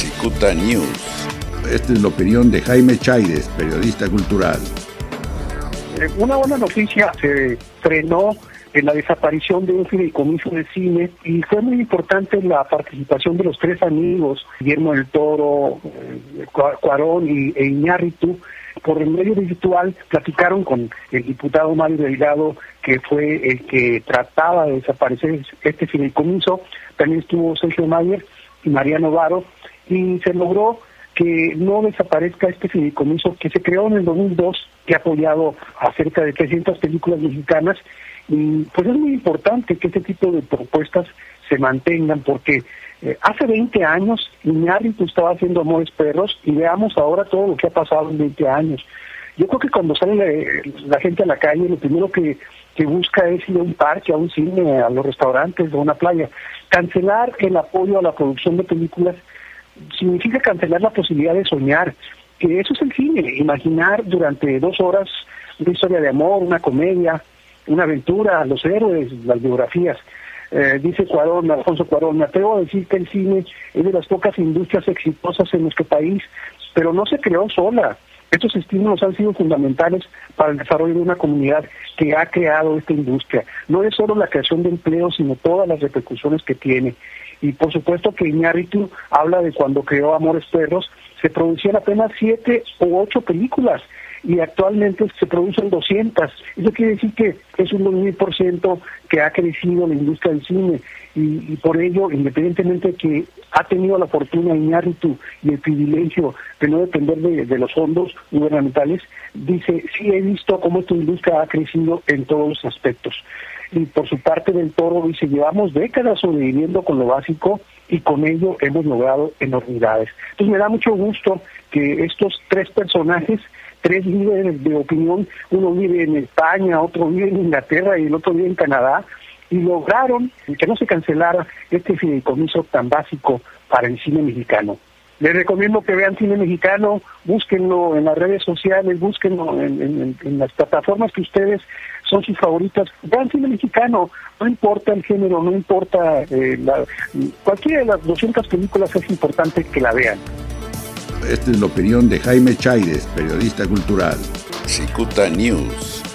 Cicuta News. Esta es la opinión de Jaime Chaires, periodista cultural. Eh, una buena noticia, se frenó en la desaparición de un fideicomiso de cine y fue muy importante la participación de los tres amigos, Guillermo del Toro, eh, Cuarón y, e Iñárritu, por el medio virtual platicaron con el diputado Mario Delgado, que fue el que trataba de desaparecer este fideicomiso, también estuvo Sergio Mayer y Mariano Varo, y se logró que no desaparezca este fideicomiso que se creó en el 2002, que ha apoyado a cerca de 300 películas mexicanas, y pues es muy importante que este tipo de propuestas se mantengan, porque eh, hace 20 años Iñárritu estaba haciendo Amores Perros y veamos ahora todo lo que ha pasado en 20 años. Yo creo que cuando sale la, gente a la calle, lo primero que, que busca es ir a un parque, a un cine, a los restaurantes, a una playa. Cancelar el apoyo a la producción de películas significa cancelar la posibilidad de soñar, que eso es el cine, imaginar durante dos horas una historia de amor, una comedia, una aventura, los héroes, las biografías. Eh, dice Cuarón, Alfonso Cuarón, me atrevo a decir que el cine es de las pocas industrias exitosas en nuestro país, pero no se creó sola. Estos estímulos han sido fundamentales para el desarrollo de una comunidad que ha creado esta industria. No es solo la creación de empleo, sino todas las repercusiones que tiene. Y por supuesto que Iñárritu habla de cuando creó Amores Perros, se producían apenas siete u ocho películas y actualmente se producen 200. Eso quiere decir que es un 2000% que ha crecido la industria del cine y, por ello, independientemente de que ha tenido la fortuna Iñárritu y el privilegio de no depender de, de, los fondos gubernamentales, dice, sí he visto cómo esta industria ha crecido en todos los aspectos. Y por su parte del toro dice, llevamos décadas sobreviviendo con lo básico y con ello hemos logrado enormidades. Entonces me da mucho gusto que estos tres personajes tres líderes de opinión, uno vive en España, otro vive en Inglaterra y el otro vive en Canadá, y lograron que no se cancelara este fideicomiso tan básico para el cine mexicano. Les recomiendo que vean cine mexicano, búsquenlo en las redes sociales, búsquenlo en, las plataformas que ustedes son sus favoritas. Vean cine mexicano, no importa el género, no importa eh, la, cualquiera de las 200 películas, es importante que la vean. Esta es la opinión de Jaime Chaires, periodista cultural. Cicuta News.